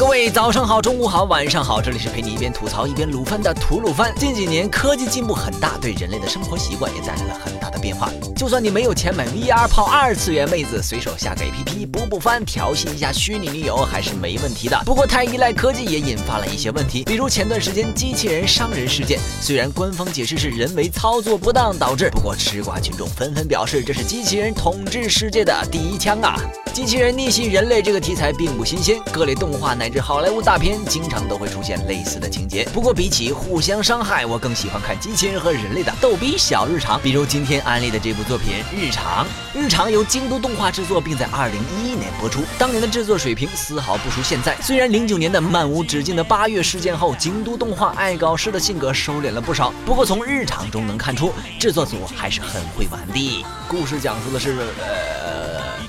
各位早上好，中午好，晚上好，这里是陪你一边吐槽一边撸番的吐鲁番。近几年科技进步很大，对人类的生活习惯也带来了很大的变化。就算你没有钱买 VR 泡二次元妹子，随手下个 APP 补补番，调戏一下虚拟女友还是没问题的。不过太依赖科技也引发了一些问题，比如前段时间机器人伤人事件，虽然官方解释是人为操作不当导致，不过吃瓜群众纷纷表示这是机器人统治世界的第一枪啊！机器人逆袭人类这个题材并不新鲜，各类动画乃至好莱坞大片经常都会出现类似的情节。不过比起互相伤害，我更喜欢看机器人和人类的逗逼小日常。比如今天安利的这部作品《日常》，《日常》由京都动画制作，并在二零一一年播出。当年的制作水平丝毫不输现在。虽然零九年的漫无止境的八月事件后，京都动画爱搞事的性格收敛了不少，不过从《日常》中能看出，制作组还是很会玩的。故事讲述的是，呃。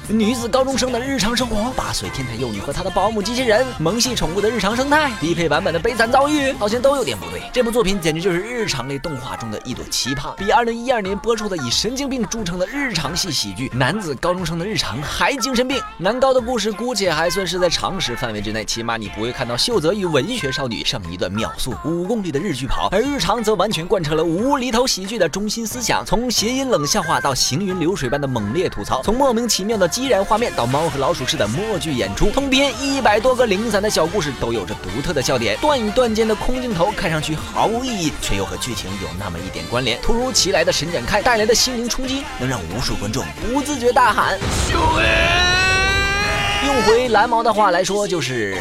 女子高中生的日常生活，八岁天才幼女和她的保姆机器人，萌系宠物的日常生态，低配版本的悲惨遭遇，好像都有点不对。这部作品简直就是日常类动画中的一朵奇葩，比二零一二年播出的以神经病著称的日常系喜剧《男子高中生的日常》还精神病。男高的故事姑且还算是在常识范围之内，起码你不会看到秀泽与文学少女上一段秒速五公里的日剧跑，而日常则完全贯彻了无厘头喜剧的中心思想，从谐音冷笑话到行云流水般的猛烈吐槽，从莫名其妙的。激燃画面到猫和老鼠式的默剧演出，通篇一百多个零散的小故事都有着独特的笑点，段与段间的空镜头看上去毫无意义，却又和剧情有那么一点关联。突如其来的神展开带来的心灵冲击，能让无数观众不自觉大喊“秀用回蓝毛的话来说，就是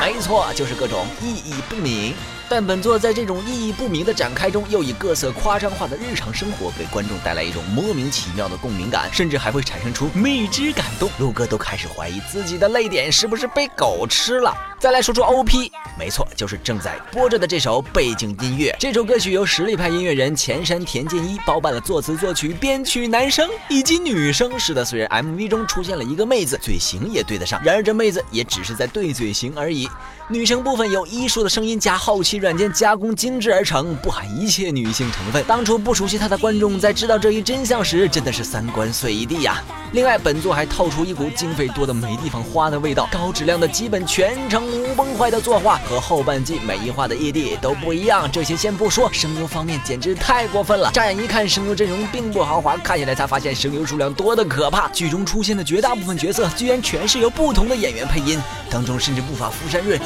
没错，就是各种意义不明。但本作在这种意义不明的展开中，又以各色夸张化的日常生活给观众带来一种莫名其妙的共鸣感，甚至还会产生出未知感动。陆哥都开始怀疑自己的泪点是不是被狗吃了。再来说说 OP，没错，就是正在播着的这首背景音乐。这首歌曲由实力派音乐人前山田健一包办了作词、作曲、编曲，男生以及女生。是的，虽然 MV 中出现了一个妹子，嘴型也对得上，然而这妹子也只是在对嘴型而已。女生部分由艺术的声音加后期软件加工精致而成，不含一切女性成分。当初不熟悉她的观众在知道这一真相时，真的是三观碎一地呀。另外，本作还透出一股经费多的没地方花的味道，高质量的基本全程无崩坏的作画和后半季每一画的异地都不一样。这些先不说，声优方面简直太过分了。乍眼一看，声优阵容并不豪华，看起来才发现声优数量多的可怕。剧中出现的绝大部分角色，居然全是由不同的演员配音，当中甚至不乏福山润。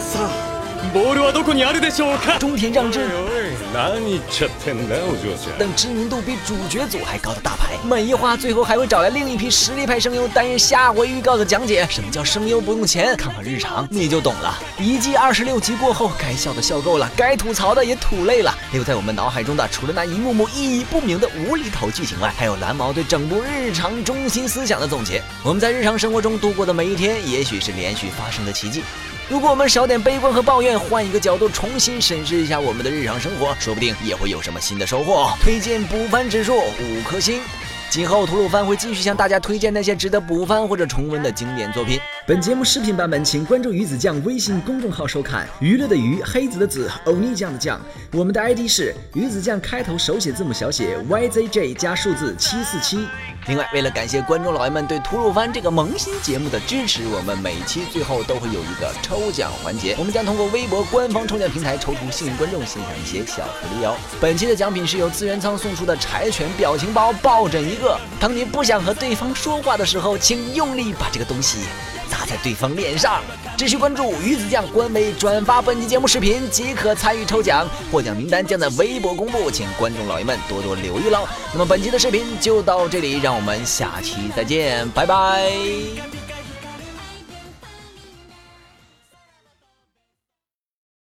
中田让治等知名度比主角组还高的大牌，每一话最后还会找来另一批实力派声优担任下回预告的讲解。什么叫声优不用钱？看看日常你就懂了。一季二十六集过后，该笑的笑够了，该吐槽的也吐累了。留在我们脑海中的，除了那一幕幕意义不明的无厘头剧情外，还有蓝毛对整部日常中心思想的总结。我们在日常生活中度过的每一天，也许是连续发生的奇迹。如果我们少点悲观和抱怨，换一个角度重新审视一下我们的日常生活，说不定也会有什么新的收获。推荐补番指数五颗星。今后吐鲁番会继续向大家推荐那些值得补番或者重温的经典作品。本节目视频版本，请关注鱼子酱微信公众号收看。娱乐的娱，黑子的子，欧尼酱的酱。我们的 ID 是鱼子酱，开头手写字母小写 YZJ 加数字七四七。另外，为了感谢观众老爷们对《吐鲁番》这个萌新节目的支持，我们每期最后都会有一个抽奖环节。我们将通过微博官方抽奖平台抽出幸运观众，献上一些小福利哦。本期的奖品是由资源仓送出的柴犬表情包抱枕一个。当你不想和对方说话的时候，请用力把这个东西打在对方脸上。只需关注鱼子酱官微，转发本期节目视频即可参与抽奖，获奖名单将在微博公布，请观众老爷们多多留意喽。那么本期的视频就到这里，让我们下期再见，拜拜。